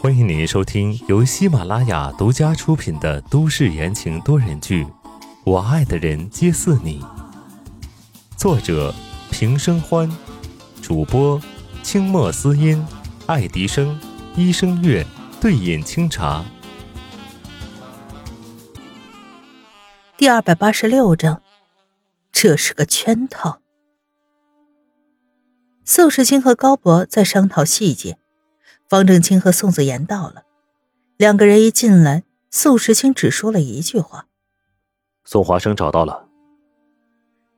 欢迎您收听由喜马拉雅独家出品的都市言情多人剧《我爱的人皆似你》，作者平生欢，主播清墨思音、爱迪生、一生月、对饮清茶。第二百八十六章，这是个圈套。宋世清和高博在商讨细节，方正清和宋子言到了。两个人一进来，宋时清只说了一句话：“宋华生找到了。”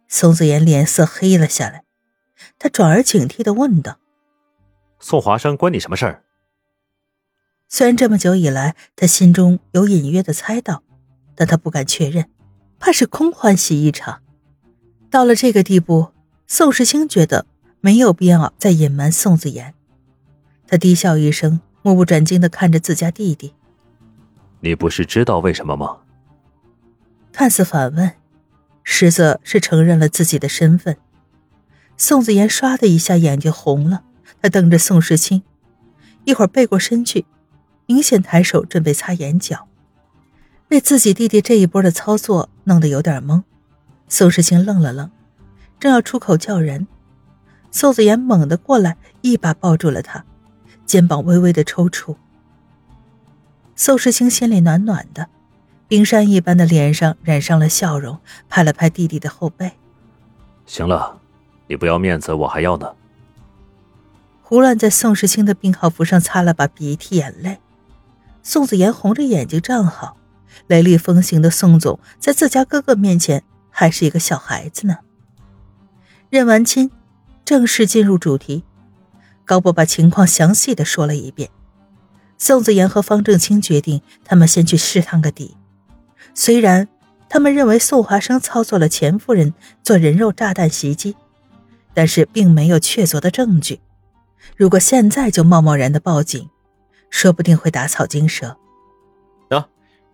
宋子言脸色黑了下来，他转而警惕的问道：“宋华生关你什么事儿？”虽然这么久以来，他心中有隐约的猜到，但他不敢确认，怕是空欢喜一场。到了这个地步，宋时清觉得。没有必要再隐瞒宋子言，他低笑一声，目不转睛的看着自家弟弟。你不是知道为什么吗？看似反问，实则是承认了自己的身份。宋子言唰的一下眼睛红了，他瞪着宋时清，一会儿背过身去，明显抬手准备擦眼角，被自己弟弟这一波的操作弄得有点懵。宋时清愣了愣，正要出口叫人。宋子言猛地过来，一把抱住了他，肩膀微微的抽搐。宋时清心里暖暖的，冰山一般的脸上染上了笑容，拍了拍弟弟的后背：“行了，你不要面子，我还要呢。”胡乱在宋时清的病号服上擦了把鼻涕眼泪。宋子妍红着眼睛站好，雷厉风行的宋总在自家哥哥面前还是一个小孩子呢。认完亲。正式进入主题，高博把情况详细的说了一遍。宋子言和方正清决定，他们先去试探个底。虽然他们认为宋华生操作了钱夫人做人肉炸弹袭击，但是并没有确凿的证据。如果现在就贸贸然的报警，说不定会打草惊蛇。喏，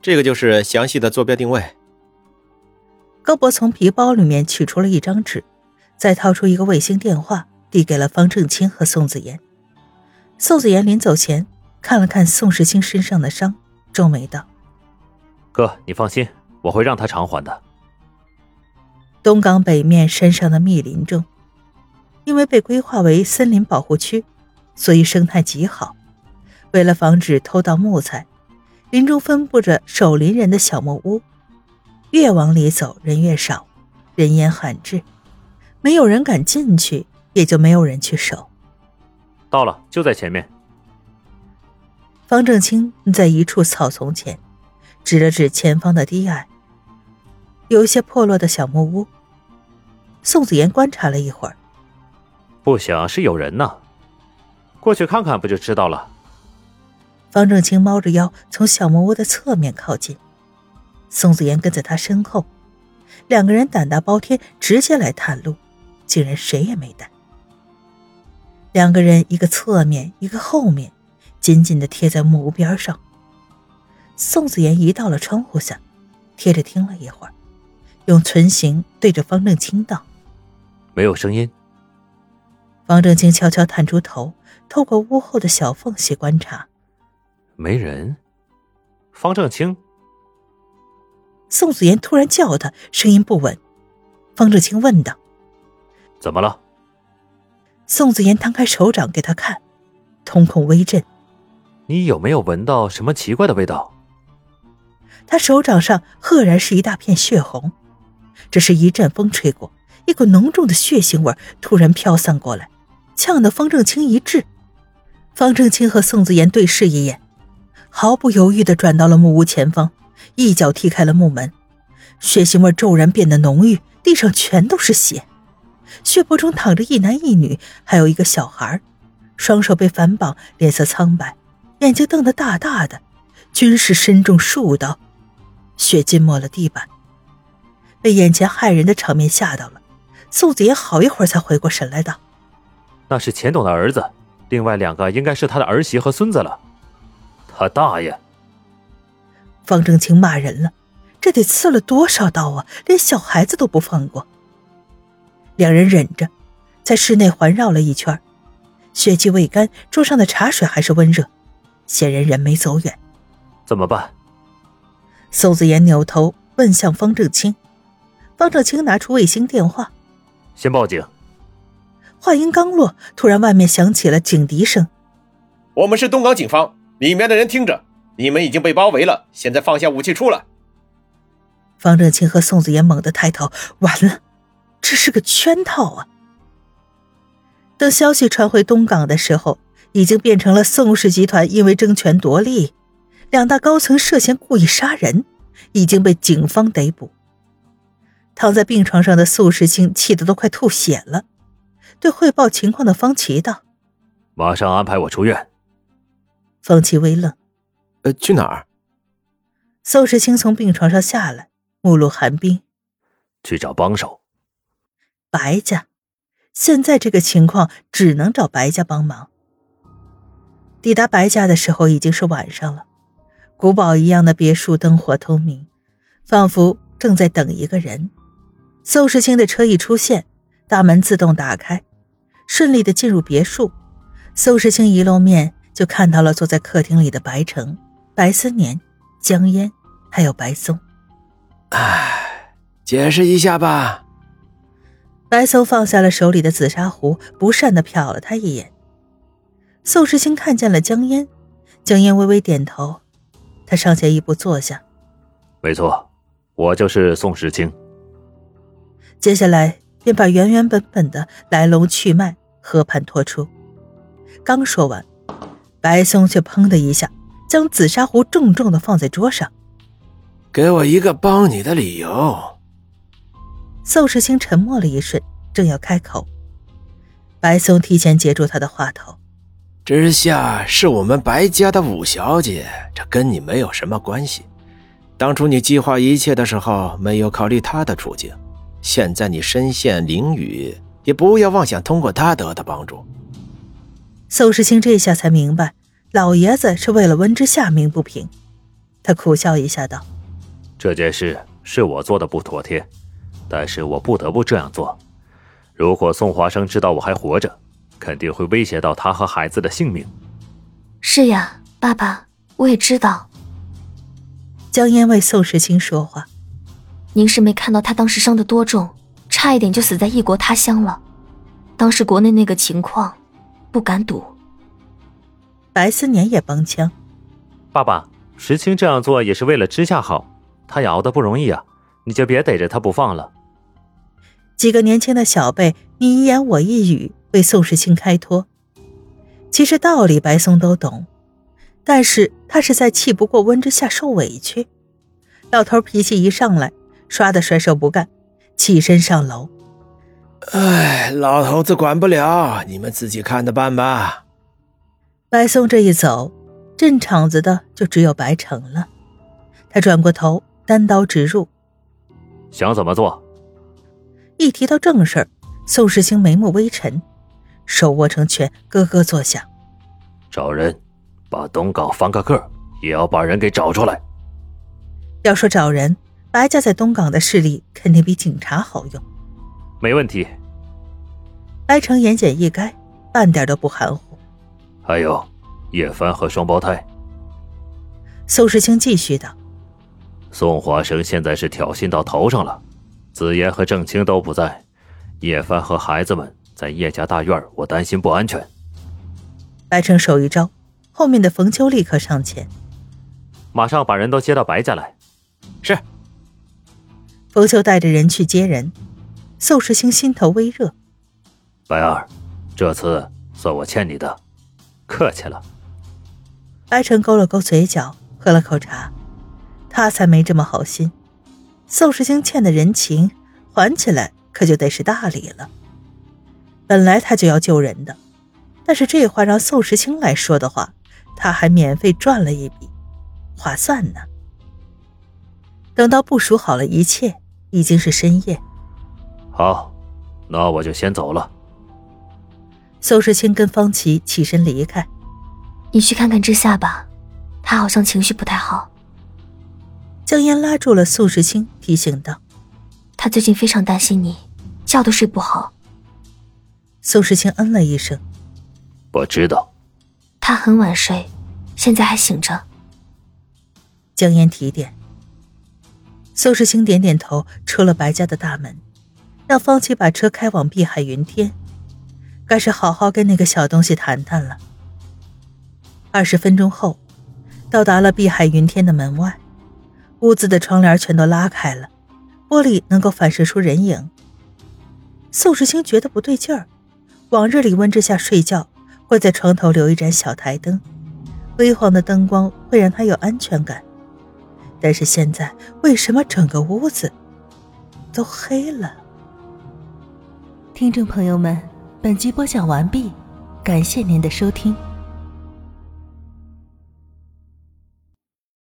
这个就是详细的坐标定位。高博从皮包里面取出了一张纸。再掏出一个卫星电话，递给了方正清和宋子妍。宋子妍临走前看了看宋时清身上的伤，皱眉道：“哥，你放心，我会让他偿还的。”东港北面山上的密林中，因为被规划为森林保护区，所以生态极好。为了防止偷盗木材，林中分布着守林人的小木屋，越往里走人越少，人烟罕至。没有人敢进去，也就没有人去守。到了，就在前面。方正清在一处草丛前，指了指前方的低矮，有一些破落的小木屋。宋子言观察了一会儿，不想是有人呢，过去看看不就知道了。方正清猫着腰从小木屋的侧面靠近，宋子言跟在他身后，两个人胆大包天，直接来探路。竟然谁也没带。两个人，一个侧面，一个后面，紧紧的贴在木屋边上。宋子言移到了窗户下，贴着听了一会儿，用唇形对着方正清道：“没有声音。”方正清悄悄探出头，透过屋后的小缝隙观察，没人。方正清。宋子言突然叫他，声音不稳。方正清问道。怎么了？宋子言摊开手掌给他看，瞳孔微震。你有没有闻到什么奇怪的味道？他手掌上赫然是一大片血红。只是一阵风吹过，一股浓重的血腥味突然飘散过来，呛得方正清一滞。方正清和宋子言对视一眼，毫不犹豫地转到了木屋前方，一脚踢开了木门。血腥味骤然变得浓郁，地上全都是血。血泊中躺着一男一女，还有一个小孩，双手被反绑，脸色苍白，眼睛瞪得大大的，均是身中数刀，血浸没了地板。被眼前骇人的场面吓到了，宋子也好一会儿才回过神来，道：“那是钱董的儿子，另外两个应该是他的儿媳和孙子了。”他大爷！方正清骂人了，这得刺了多少刀啊！连小孩子都不放过。两人忍着，在室内环绕了一圈，血迹未干，桌上的茶水还是温热，显然人没走远。怎么办？宋子言扭头问向方正清，方正清拿出卫星电话，先报警。话音刚落，突然外面响起了警笛声。我们是东港警方，里面的人听着，你们已经被包围了，现在放下武器出来。方正清和宋子言猛地抬头，完了，这是个圈套啊！等消息传回东港的时候，已经变成了宋氏集团因为争权夺利，两大高层涉嫌故意杀人，已经被警方逮捕。躺在病床上的宋时清气得都快吐血了，对汇报情况的方琦道：“马上安排我出院。”方琦微愣：“呃，去哪儿？”宋时清从病床上下来，目露寒冰：“去找帮手。”白家。现在这个情况只能找白家帮忙。抵达白家的时候已经是晚上了，古堡一样的别墅灯火通明，仿佛正在等一个人。宋时清的车一出现，大门自动打开，顺利的进入别墅。宋时清一露面就看到了坐在客厅里的白城、白思年、江烟，还有白松。唉，解释一下吧。白松放下了手里的紫砂壶，不善的瞟了他一眼。宋时清看见了江烟，江烟微微点头，他上前一步坐下。没错，我就是宋时清。接下来便把原原本本的来龙去脉和盘托出。刚说完，白松却砰的一下将紫砂壶重重的放在桌上。给我一个帮你的理由。宋世清沉默了一瞬，正要开口，白松提前截住他的话头：“之夏是我们白家的五小姐，这跟你没有什么关系。当初你计划一切的时候，没有考虑她的处境。现在你身陷囹圄，也不要妄想通过她得到帮助。”宋世清这下才明白，老爷子是为了温之夏鸣不平。他苦笑一下道：“这件事是我做的不妥帖。”但是我不得不这样做。如果宋华生知道我还活着，肯定会威胁到他和孩子的性命。是呀，爸爸，我也知道。江烟为宋时清说话。您是没看到他当时伤得多重，差一点就死在异国他乡了。当时国内那个情况，不敢赌。白思年也帮腔：“爸爸，时清这样做也是为了之夏好，他也熬得不容易啊，你就别逮着他不放了。”几个年轻的小辈，你一言我一语为宋时清开脱。其实道理白松都懂，但是他是在气不过温之夏受委屈。老头脾气一上来，唰的甩手不干，起身上楼。哎，老头子管不了，你们自己看着办吧。白松这一走，镇场子的就只有白成了。他转过头，单刀直入：“想怎么做？”一提到正事儿，宋世清眉目微沉，手握成拳，咯咯作响。找人，把东港翻个个，也要把人给找出来。要说找人，白家在东港的势力肯定比警察好用。没问题。白城言简意赅，半点都不含糊。还有叶帆和双胞胎。宋世清继续道：“宋华生现在是挑衅到头上了。”紫言和郑清都不在，叶帆和孩子们在叶家大院，我担心不安全。白城手一招，后面的冯秋立刻上前，马上把人都接到白家来。是。冯秋带着人去接人，宋时清心头微热。白二，这次算我欠你的，客气了。白城勾了勾嘴角，喝了口茶，他才没这么好心。宋时清欠的人情还起来，可就得是大礼了。本来他就要救人的，但是这话让宋时清来说的话，他还免费赚了一笔，划算呢。等到部署好了一切，已经是深夜。好，那我就先走了。宋时清跟方琦起身离开。你去看看之夏吧，他好像情绪不太好。江烟拉住了宋时清，提醒道：“他最近非常担心你，觉都睡不好。”宋时清嗯了一声：“我知道。他很晚睡，现在还醒着。江烟提点。宋世清点点头，出了白家的大门，让方琦把车开往碧海云天。该是好好跟那个小东西谈谈了。二十分钟后，到达了碧海云天的门外，屋子的窗帘全都拉开了，玻璃能够反射出人影。宋时清觉得不对劲儿，往日里温之下睡觉会在床头留一盏小台灯，微黄的灯光会让他有安全感。但是现在为什么整个屋子都黑了？听众朋友们，本集播讲完毕，感谢您的收听。